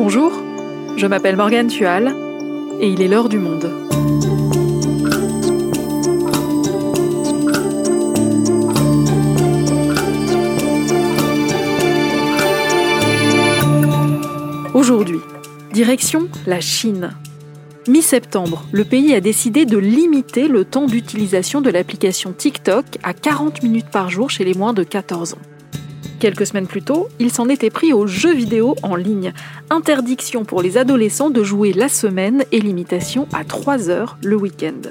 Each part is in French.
Bonjour, je m'appelle Morgane Tual et il est l'heure du monde. Aujourd'hui, direction la Chine. Mi-septembre, le pays a décidé de limiter le temps d'utilisation de l'application TikTok à 40 minutes par jour chez les moins de 14 ans. Quelques semaines plus tôt, il s'en était pris aux jeux vidéo en ligne. Interdiction pour les adolescents de jouer la semaine et limitation à 3 heures le week-end.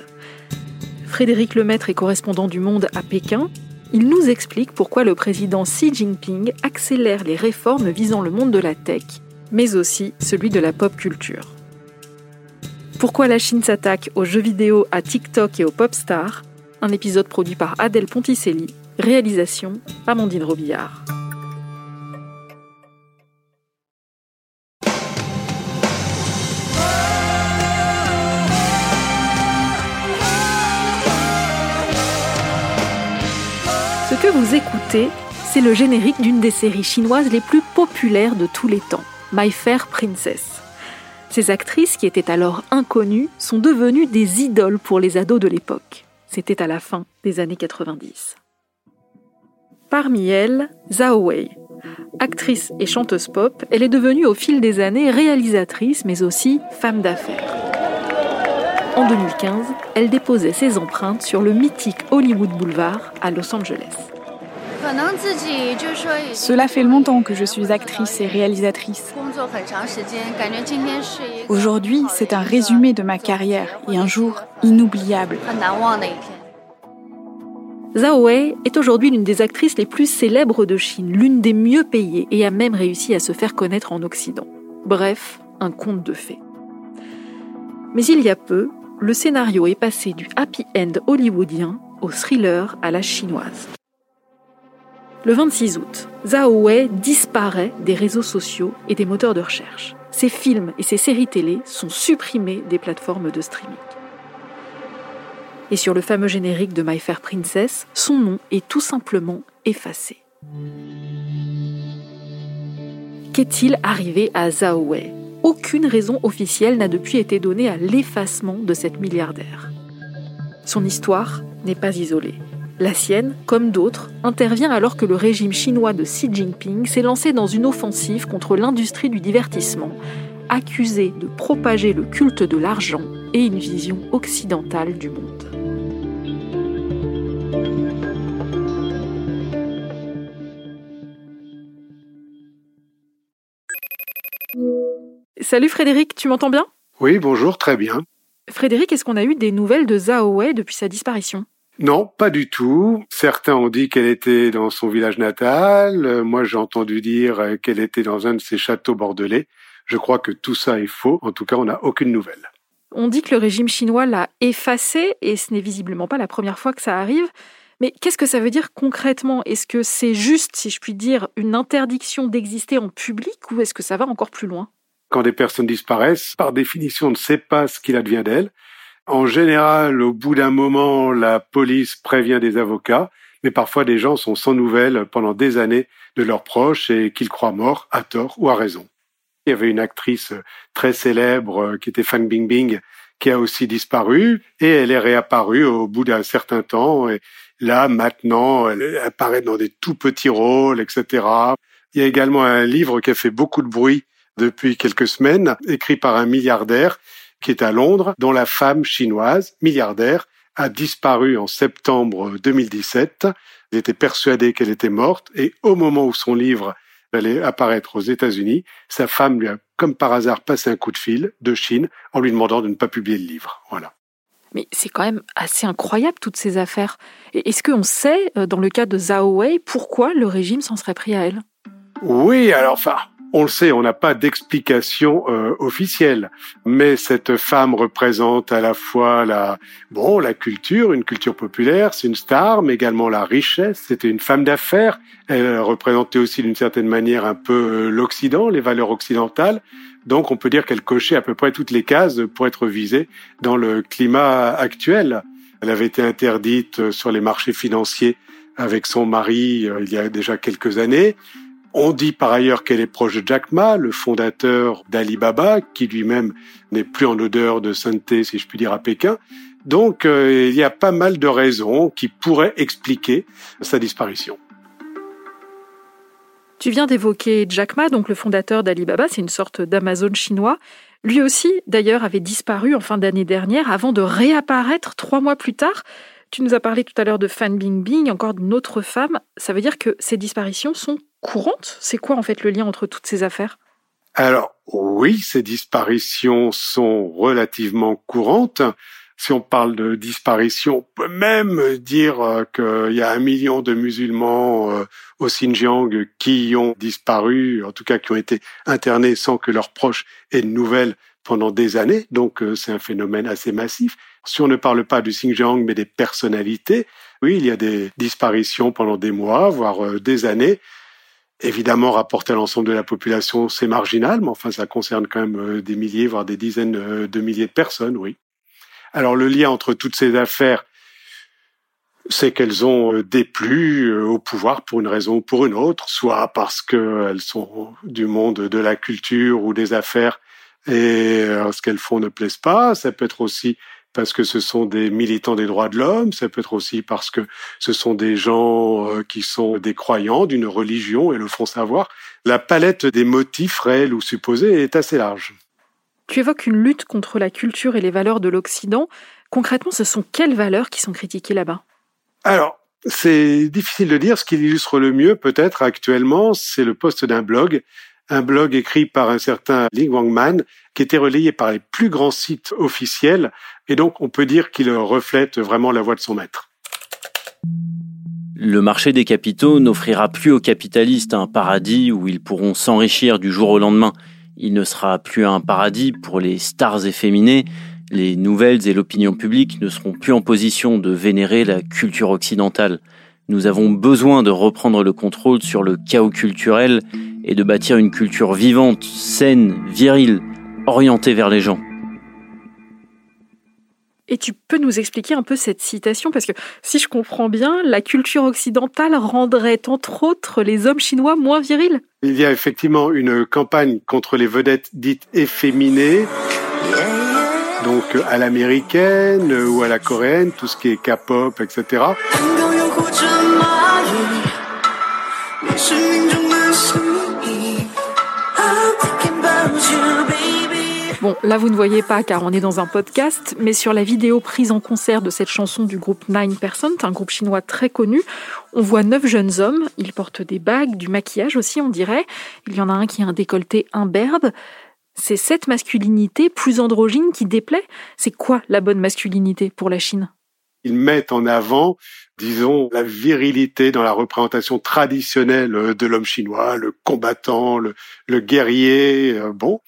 Frédéric Lemaître est correspondant du Monde à Pékin. Il nous explique pourquoi le président Xi Jinping accélère les réformes visant le monde de la tech, mais aussi celui de la pop culture. Pourquoi la Chine s'attaque aux jeux vidéo, à TikTok et aux pop stars? Un épisode produit par Adèle Ponticelli, réalisation Amandine Robillard. Que vous écoutez, c'est le générique d'une des séries chinoises les plus populaires de tous les temps, My Fair Princess. Ces actrices, qui étaient alors inconnues, sont devenues des idoles pour les ados de l'époque. C'était à la fin des années 90. Parmi elles, Zhao Wei. Actrice et chanteuse pop, elle est devenue au fil des années réalisatrice mais aussi femme d'affaires. En 2015, elle déposait ses empreintes sur le mythique Hollywood Boulevard à Los Angeles. Cela fait longtemps que je suis actrice et réalisatrice. Aujourd'hui, c'est un résumé de ma carrière et un jour inoubliable. Zhao Wei est aujourd'hui l'une des actrices les plus célèbres de Chine, l'une des mieux payées et a même réussi à se faire connaître en Occident. Bref, un conte de fées. Mais il y a peu, le scénario est passé du happy end hollywoodien au thriller à la chinoise. Le 26 août, Zhao Wei disparaît des réseaux sociaux et des moteurs de recherche. Ses films et ses séries télé sont supprimés des plateformes de streaming. Et sur le fameux générique de My Fair Princess, son nom est tout simplement effacé. Qu'est-il arrivé à Zhao Wei? Aucune raison officielle n'a depuis été donnée à l'effacement de cette milliardaire. Son histoire n'est pas isolée. La sienne, comme d'autres, intervient alors que le régime chinois de Xi Jinping s'est lancé dans une offensive contre l'industrie du divertissement, accusé de propager le culte de l'argent et une vision occidentale du monde. Salut Frédéric, tu m'entends bien? Oui, bonjour, très bien. Frédéric, est-ce qu'on a eu des nouvelles de Zhao Wei depuis sa disparition? Non, pas du tout. Certains ont dit qu'elle était dans son village natal. Euh, Moi, j'ai entendu dire euh, qu'elle était dans un de ses châteaux bordelais. Je crois que tout ça est faux. En tout cas, on n'a aucune nouvelle. On dit que le régime chinois l'a effacée et ce n'est visiblement pas la première fois que ça arrive. Mais qu'est-ce que ça veut dire concrètement? Est-ce que c'est juste, si je puis dire, une interdiction d'exister en public ou est-ce que ça va encore plus loin? Quand des personnes disparaissent, par définition, on ne sait pas ce qu'il advient d'elles. En général, au bout d'un moment, la police prévient des avocats, mais parfois des gens sont sans nouvelles pendant des années de leurs proches et qu'ils croient morts, à tort ou à raison. Il y avait une actrice très célèbre euh, qui était Fan Bingbing qui a aussi disparu et elle est réapparue au bout d'un certain temps. Et là, maintenant, elle apparaît dans des tout petits rôles, etc. Il y a également un livre qui a fait beaucoup de bruit depuis quelques semaines, écrit par un milliardaire qui est à Londres, dont la femme chinoise, milliardaire, a disparu en septembre 2017. Il était persuadé qu'elle était morte et au moment où son livre allait apparaître aux États-Unis, sa femme lui a, comme par hasard, passé un coup de fil de Chine en lui demandant de ne pas publier le livre. Voilà. Mais c'est quand même assez incroyable toutes ces affaires. Est-ce qu'on sait, euh, dans le cas de Zhao Wei, pourquoi le régime s'en serait pris à elle? Oui, alors enfin, on le sait, on n'a pas d'explication euh, officielle, mais cette femme représente à la fois la bon la culture, une culture populaire, c'est une star, mais également la richesse. C'était une femme d'affaires. Elle représentait aussi d'une certaine manière un peu euh, l'Occident, les valeurs occidentales. Donc on peut dire qu'elle cochait à peu près toutes les cases pour être visée dans le climat actuel. Elle avait été interdite sur les marchés financiers avec son mari euh, il y a déjà quelques années On dit par ailleurs qu'elle est proche de Jack Ma, le fondateur d'Alibaba, qui lui-même n'est plus en odeur de sainteté, si je puis dire, à Pékin. Donc euh, il y a pas mal de raisons qui pourraient expliquer sa disparition. Tu viens d'évoquer Jack Ma, donc le fondateur d'Alibaba, c'est une sorte d'Amazon chinois. Lui aussi, d'ailleurs, avait disparu en fin d'année dernière avant de réapparaître trois mois plus tard. Tu nous as parlé tout à l'heure de Fan Bingbing, encore d'une autre femme. Ça veut dire que ces disparitions sont courantes? C'est quoi en fait le lien entre toutes ces affaires? Alors oui, ces disparitions sont relativement courantes. Si on parle de disparition, on peut même dire euh, qu'il y a un million de musulmans euh, au Xinjiang qui ont disparu, en tout cas qui ont été internés sans que leurs proches aient de nouvelles pendant des années. Donc euh, c'est un phénomène assez massif. Si on ne parle pas du Xinjiang mais des personnalités, oui, il y a des disparitions pendant des mois, voire des années. Évidemment, rapporté à l'ensemble de la population, c'est marginal, mais enfin, ça concerne quand même des milliers, voire des dizaines de milliers de personnes, oui. Alors le lien entre toutes ces affaires, c'est qu'elles ont euh, déplu euh, au pouvoir pour une raison ou pour une autre, soit parce qu'elles sont du monde de la culture ou des affaires et euh, ce qu'elles font ne plaise pas. Ça peut être aussi parce que ce sont des militants des droits de l'homme, ça peut être aussi parce que ce sont des gens qui sont des croyants d'une religion et le font savoir. La palette des motifs réels ou supposés est assez large. Tu évoques une lutte contre la culture et les valeurs de l'Occident. Concrètement, ce sont quelles valeurs qui sont critiquées là-bas? Alors, c'est difficile de dire. Ce qui l'illustre le mieux, peut-être actuellement, c'est le poste d'un blog, un blog écrit par un certain Ling Wangman, qui était relayé par les plus grands sites officiels, et donc on peut dire qu'il reflète vraiment la voix de son maître. Le marché des capitaux n'offrira plus aux capitalistes un paradis où ils pourront s'enrichir du jour au lendemain. Il ne sera plus un paradis pour les stars efféminées. Les nouvelles et l'opinion publique ne seront plus en position de vénérer la culture occidentale. Nous avons besoin de reprendre le contrôle sur le chaos culturel et de bâtir une culture vivante, saine, virile, orientée vers les gens. Et tu peux nous expliquer un peu cette citation Parce que si je comprends bien, la culture occidentale rendrait entre autres les hommes chinois moins virils. Il y a effectivement une campagne contre les vedettes dites efféminées, donc à l'américaine ou à la coréenne, tout ce qui est K-pop, etc. Bon, là vous ne voyez pas car on est dans un podcast, mais sur la vidéo prise en concert de cette chanson du groupe Nine Percent, un groupe chinois très connu, on voit neuf jeunes hommes. Ils portent des bagues, du maquillage aussi, on dirait. Il y en a un qui a un décolleté imberbe. C'est cette masculinité plus androgyne qui déplaît. C'est quoi la bonne masculinité pour la Chine? Ils mettent en avant disons, la virilité dans la représentation traditionnelle de l'homme chinois, le combattant, le, le guerrier, euh, bon.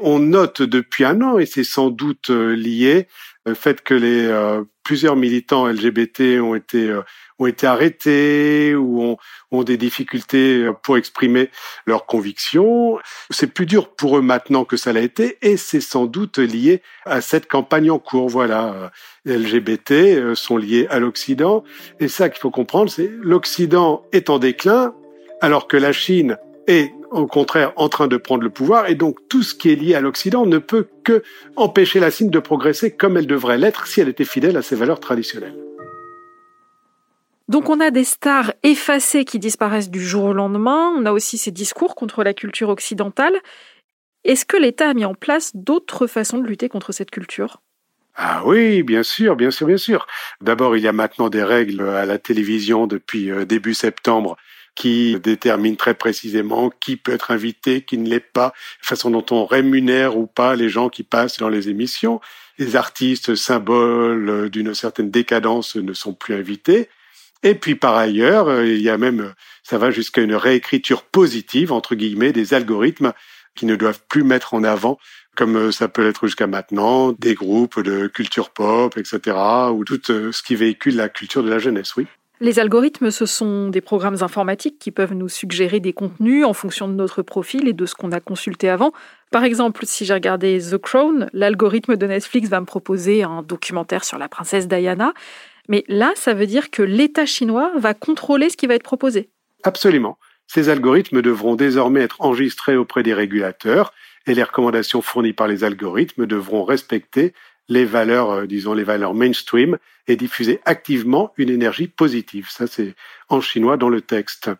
On note depuis un an, et c'est sans doute euh, lié, le fait que les euh, plusieurs militants LGBT ont été euh, ont été arrêtés ou ont, ont, des difficultés pour exprimer leurs convictions. C'est plus dur pour eux maintenant que ça l'a été et c'est sans doute lié à cette campagne en cours. Voilà, LGBT sont liés à l'Occident et ça qu'il faut comprendre, c'est l'Occident est en déclin alors que la Chine est au contraire en train de prendre le pouvoir et donc tout ce qui est lié à l'Occident ne peut que empêcher la Chine de progresser comme elle devrait l'être si elle était fidèle à ses valeurs traditionnelles. Donc on a des stars effacées qui disparaissent du jour au lendemain, on a aussi ces discours contre la culture occidentale. Est-ce que l'État a mis en place d'autres façons de lutter contre cette culture? Ah oui, bien sûr, bien sûr, bien sûr. D'abord, il y a maintenant des règles à la télévision depuis euh, début septembre qui détermine très précisément qui peut être invité, qui ne l'est pas, façon dont on rémunère ou pas les gens qui passent dans les émissions. Les artistes symboles d'une certaine décadence ne sont plus invités. Et puis par ailleurs, il y a même, ça va jusqu'à une réécriture positive, entre guillemets, des algorithmes qui ne doivent plus mettre en avant, comme ça peut l'être jusqu'à maintenant, des groupes de culture pop, etc., ou tout ce qui véhicule la culture de la jeunesse, oui. Les algorithmes, ce sont des programmes informatiques qui peuvent nous suggérer des contenus en fonction de notre profil et de ce qu'on a consulté avant. Par exemple, si j'ai regardé The Crown, l'algorithme de Netflix va me proposer un documentaire sur la princesse Diana. Mais là, ça veut dire que l'État chinois va contrôler ce qui va être proposé. Absolument. Ces algorithmes devront désormais être enregistrés auprès des régulateurs et les recommandations fournies par les algorithmes devront respecter les valeurs, euh, disons les valeurs mainstream et diffuser activement une énergie positive. Ça, c'est en chinois dans le texte.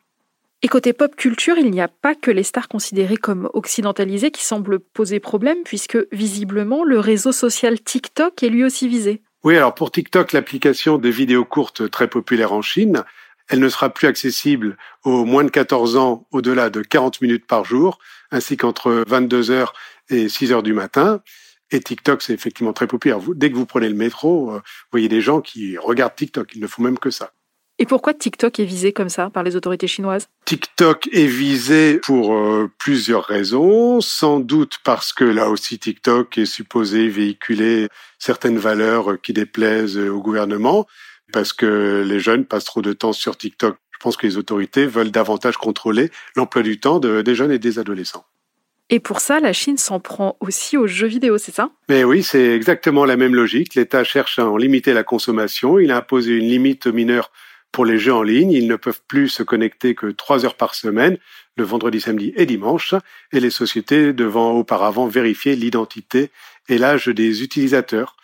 Et côté pop culture, il n'y a pas que les stars considérées comme occidentalisées qui semblent poser problème, puisque visiblement le réseau social TikTok est lui aussi visé. Oui, alors pour TikTok, l'application de vidéos courtes très populaire en Chine, elle ne sera plus accessible aux moins de 14 ans au-delà de 40 minutes par jour, ainsi qu'entre 22 heures et 6 heures du matin. Et TikTok, c'est effectivement très populaire. dès que vous prenez le métro, euh, vous voyez des gens qui regardent TikTok. Ils ne font même que ça. Et pourquoi TikTok est visé comme ça par les autorités chinoises? TikTok est visé pour euh, plusieurs raisons, sans doute parce que là aussi TikTok est supposé véhiculer certaines valeurs qui déplaisent au gouvernement, parce que les jeunes passent trop de temps sur TikTok. Je pense que les autorités veulent davantage contrôler l'emploi du temps des jeunes et des adolescents. Et pour ça, la Chine s'en prend aussi aux jeux vidéo, c'est ça? Mais oui, c'est exactement la même logique. L'État cherche à en limiter la consommation. Il a imposé une limite aux mineurs pour les jeux en ligne. Ils ne peuvent plus se connecter que trois heures par semaine, le vendredi, samedi et dimanche, et les sociétés devant auparavant vérifier l'identité et l'âge des utilisateurs.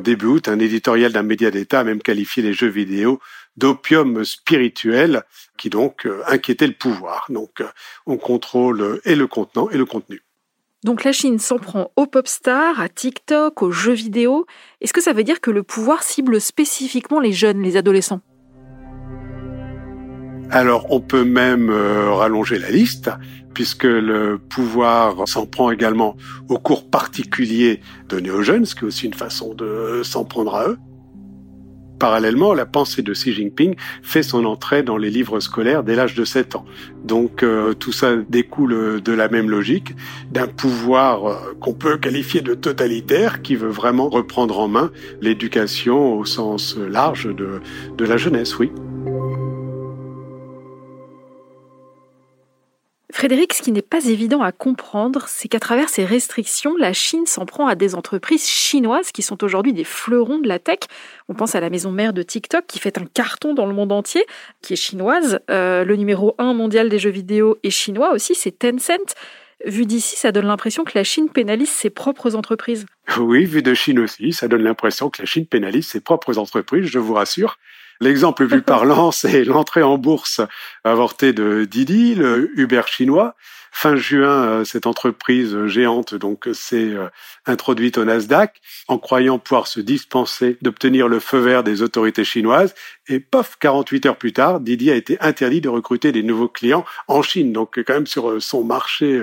Début août, un éditorial d'un média d'État a même qualifié les jeux vidéo d'opium spirituel qui donc euh, inquiétait le pouvoir. Donc euh, on contrôle et le contenant et le contenu. Donc la Chine s'en prend aux pop stars, à TikTok, aux jeux vidéo. Est-ce que ça veut dire que le pouvoir cible spécifiquement les jeunes, les adolescents? Alors on peut même euh, rallonger la liste, puisque le pouvoir s'en prend également aux cours particuliers donnés aux jeunes, ce qui est aussi une façon de s'en prendre à eux. Parallèlement, la pensée de Xi Jinping fait son entrée dans les livres scolaires dès l'âge de 7 ans. Donc euh, tout ça découle de la même logique, d'un pouvoir euh, qu'on peut qualifier de totalitaire qui veut vraiment reprendre en main l'éducation au sens large de, de la jeunesse, oui. Frédéric, ce qui n'est pas évident à comprendre, c'est qu'à travers ces restrictions, la Chine s'en prend à des entreprises chinoises qui sont aujourd'hui des fleurons de la tech. On pense à la maison mère de TikTok qui fait un carton dans le monde entier, qui est chinoise. Euh, le numéro 1 mondial des jeux vidéo est chinois aussi, c'est Tencent. Vu d'ici, ça donne l'impression que la Chine pénalise ses propres entreprises. Oui, vu de Chine aussi, ça donne l'impression que la Chine pénalise ses propres entreprises, je vous rassure. L'exemple le plus parlant, c'est l'entrée en bourse avortée de Didi, le Uber chinois. Fin juin, euh, cette entreprise géante donc s'est euh, introduite au Nasdaq en croyant pouvoir se dispenser d'obtenir le feu vert des autorités chinoises. Et pof, 48 heures plus tard, Didi a été interdit de recruter des nouveaux clients en Chine, donc quand même sur euh, son marché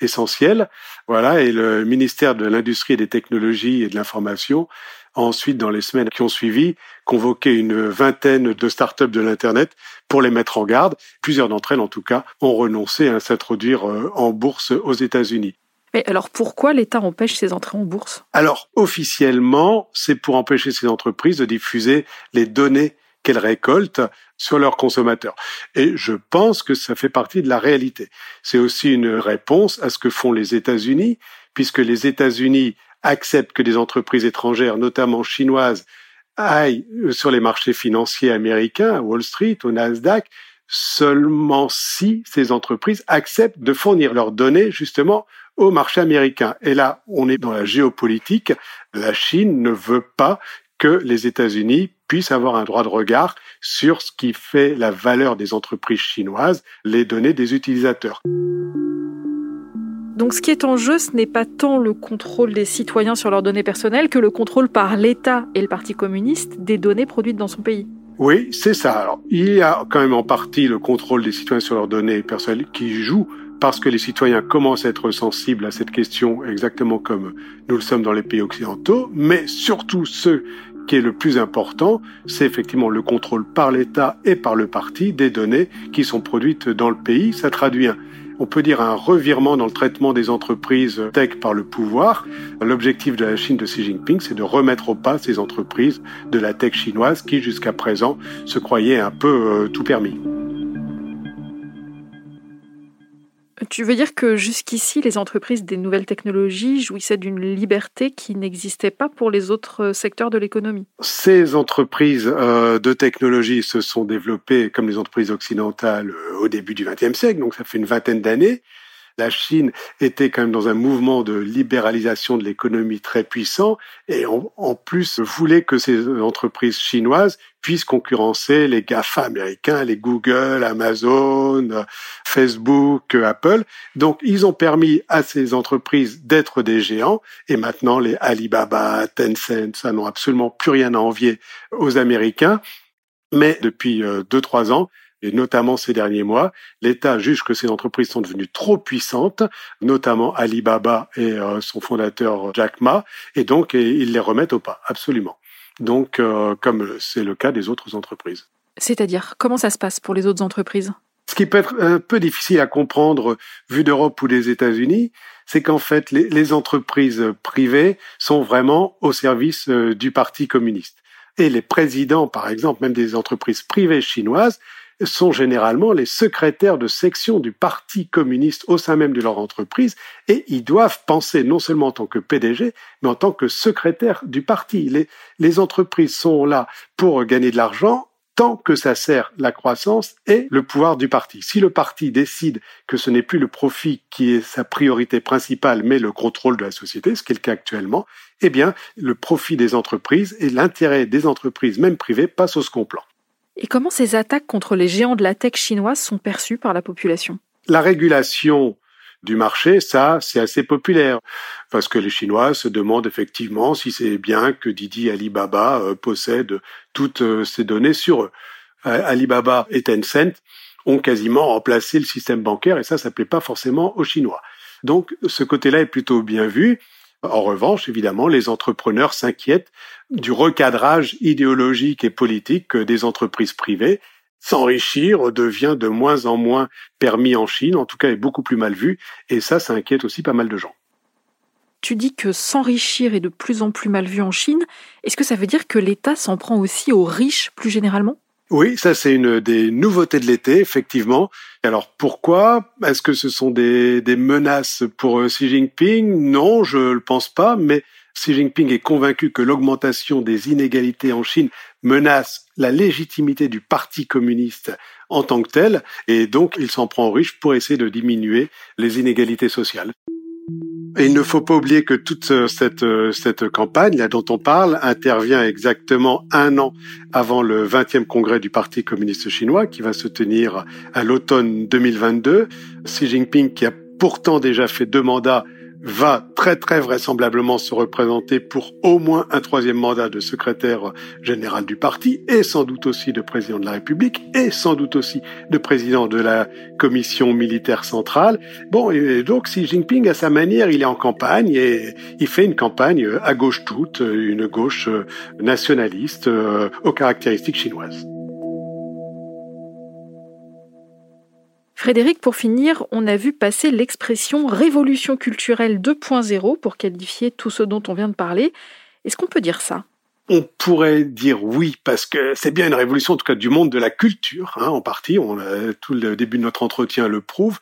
essentiel. Voilà, et le ministère de l'Industrie et des Technologies et de l'Information ensuite, dans les semaines qui ont suivi, convoqué une vingtaine de startups de l'Internet pour les mettre en garde. Plusieurs d'entre elles, en tout cas, ont renoncé à s'introduire euh, en bourse aux États-Unis. Mais alors pourquoi l'État empêche ces entrées en bourse? Alors officiellement, c'est pour empêcher ces entreprises de diffuser les données qu'elles récoltent sur leurs consommateurs. Et je pense que ça fait partie de la réalité. C'est aussi une réponse à ce que font les États-Unis, puisque les États-Unis acceptent que des entreprises étrangères, notamment chinoises, aillent sur les marchés financiers américains, à Wall Street, au Nasdaq, seulement si ces entreprises acceptent de fournir leurs données justement au marché américain. Et là, on est dans la géopolitique. La Chine ne veut pas que les États-Unis puissent avoir un droit de regard sur ce qui fait la valeur des entreprises chinoises, les données des utilisateurs. Donc ce qui est en jeu, ce n'est pas tant le contrôle des citoyens sur leurs données personnelles que le contrôle par l'État et le Parti communiste des données produites dans son pays. Oui, c'est ça. Alors, il y a quand même en partie le contrôle des citoyens sur leurs données personnelles qui joue parce que les citoyens commencent à être sensibles à cette question exactement comme nous le sommes dans les pays occidentaux, mais surtout ce qui est le plus important, c'est effectivement le contrôle par l'État et par le parti des données qui sont produites dans le pays. Ça traduit on peut dire un revirement dans le traitement des entreprises tech par le pouvoir. L'objectif de la Chine de Xi Jinping, c'est de remettre au pas ces entreprises de la tech chinoise qui, jusqu'à présent, se croyaient un peu euh, tout permis. Tu veux dire que jusqu'ici, les entreprises des nouvelles technologies jouissaient d'une liberté qui n'existait pas pour les autres secteurs de l'économie? Ces entreprises euh, de technologie se sont développées, comme les entreprises occidentales, au début du XXe siècle, donc ça fait une vingtaine d'années la Chine était quand même dans un mouvement de libéralisation de l'économie très puissant et en, plus voulait que ces entreprises chinoises puissent concurrencer les GAFA américains, les Google, Amazon, Facebook, Apple. Donc ils ont permis à ces entreprises d'être des géants et maintenant les Alibaba, Tencent, ça n'ont absolument plus rien à envier aux Américains. Mais depuis euh, deux, trois ans, et notamment ces derniers mois, l'État juge que ces entreprises sont devenues trop puissantes, notamment Alibaba et euh, son fondateur Jack Ma, et donc ils les remettent au pas, absolument. Donc, euh, comme c'est le cas des autres entreprises. C'est-à-dire, comment ça se passe pour les autres entreprises? Ce qui peut être un peu difficile à comprendre vu d'Europe ou des États-Unis, c'est qu'en fait, les, les, entreprises privées sont vraiment au service euh, du Parti communiste. Et les présidents, par exemple, même des entreprises privées chinoises, sont généralement les secrétaires de section du Parti communiste au sein même de leur entreprise et ils doivent penser non seulement en tant que PDG, mais en tant que secrétaire du parti. Les, entreprises sont là pour gagner de l'argent tant que ça sert la croissance et le pouvoir du parti. Si le parti décide que ce n'est plus le profit qui est sa priorité principale, mais le contrôle de la société, ce qui est le cas actuellement, eh bien, le profit des entreprises et l'intérêt des entreprises, même privées, passent au second plan. Et comment ces attaques contre les géants de la tech chinoise sont perçues par la population? La régulation du marché, ça, c'est assez populaire. Parce que les Chinois se demandent effectivement si c'est bien que Didi Alibaba euh, possède toutes euh, ces données sur eux. Alibaba et Tencent ont quasiment remplacé le système bancaire et ça, ça plaît pas forcément aux Chinois. Donc, ce côté-là est plutôt bien vu. En revanche, évidemment, les entrepreneurs s'inquiètent du recadrage idéologique et politique des entreprises privées. S'enrichir devient de moins en moins permis en Chine, en tout cas est beaucoup plus mal vu, et ça, ça inquiète aussi pas mal de gens. Tu dis que s'enrichir est de plus en plus mal vu en Chine. Est-ce que ça veut dire que l'État s'en prend aussi aux riches plus généralement? Oui, ça c'est une des nouveautés de l'été, effectivement. Alors pourquoi? Est-ce que ce sont des, menaces pour euh, Xi Jinping? Non, je ne le pense pas, mais Xi Jinping est convaincu que l'augmentation des inégalités en Chine menace la légitimité du Parti communiste en tant que tel, et donc il s'en prend aux riches pour essayer de diminuer les inégalités sociales. Et il ne faut pas oublier que toute euh, cette, euh, cette campagne là, dont on parle intervient exactement un an avant le 20e congrès du Parti communiste chinois qui va se tenir à l'automne 2022. Xi Jinping, qui a pourtant déjà fait deux mandats, va très très vraisemblablement se représenter pour au moins un troisième mandat de secrétaire général du parti et sans doute aussi de président de la République et sans doute aussi de président de la commission militaire centrale. Bon, et donc Xi Jinping, à sa manière, il est en campagne et il fait une campagne à gauche toute, une gauche nationaliste euh, aux caractéristiques chinoises. Frédéric, pour finir, on a vu passer l'expression révolution culturelle 2.0 pour qualifier tout ce dont on vient de parler. Est-ce qu'on peut dire ça? On pourrait dire oui, parce que c'est bien une révolution, en tout cas du monde de la culture, hein, en partie. Tout le début de notre entretien le prouve.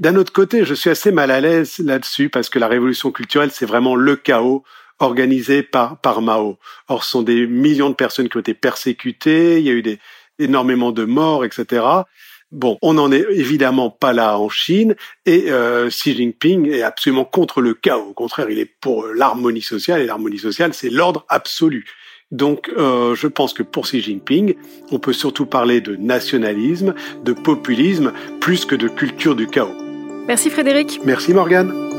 D'un autre côté, je suis assez mal à l'aise là-dessus, parce que la révolution culturelle, c'est vraiment le chaos organisé par, par Mao. Or, ce sont des millions de personnes qui ont été persécutées, il y a eu énormément de morts, etc. Bon, on n'en est évidemment pas là en Chine et euh, Xi Jinping est absolument contre le chaos. Au contraire, il est pour l'harmonie sociale et l'harmonie sociale, c'est l'ordre absolu. Donc, euh, je pense que pour Xi Jinping, on peut surtout parler de nationalisme, de populisme, plus que de culture du chaos. Merci Frédéric. Merci Morgane.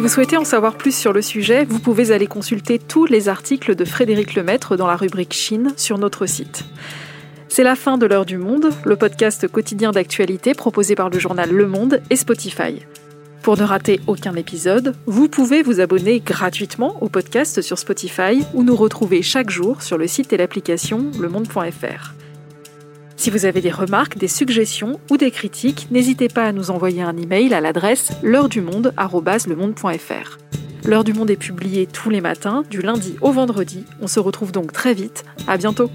Si vous souhaitez en savoir plus sur le sujet, vous pouvez aller consulter tous les articles de Frédéric Lemaître dans la rubrique Chine sur notre site. C'est la fin de l'heure du monde, le podcast quotidien d'actualité proposé par le journal Le Monde et Spotify. Pour ne rater aucun épisode, vous pouvez vous abonner gratuitement au podcast sur Spotify ou nous retrouver chaque jour sur le site et l'application lemonde.fr. Si vous avez des remarques, des suggestions ou des critiques, n'hésitez pas à nous envoyer un email à l'adresse l'heure du monde@lemonde.fr. L'heure du monde est publiée tous les matins, du lundi au vendredi. On se retrouve donc très vite. À bientôt.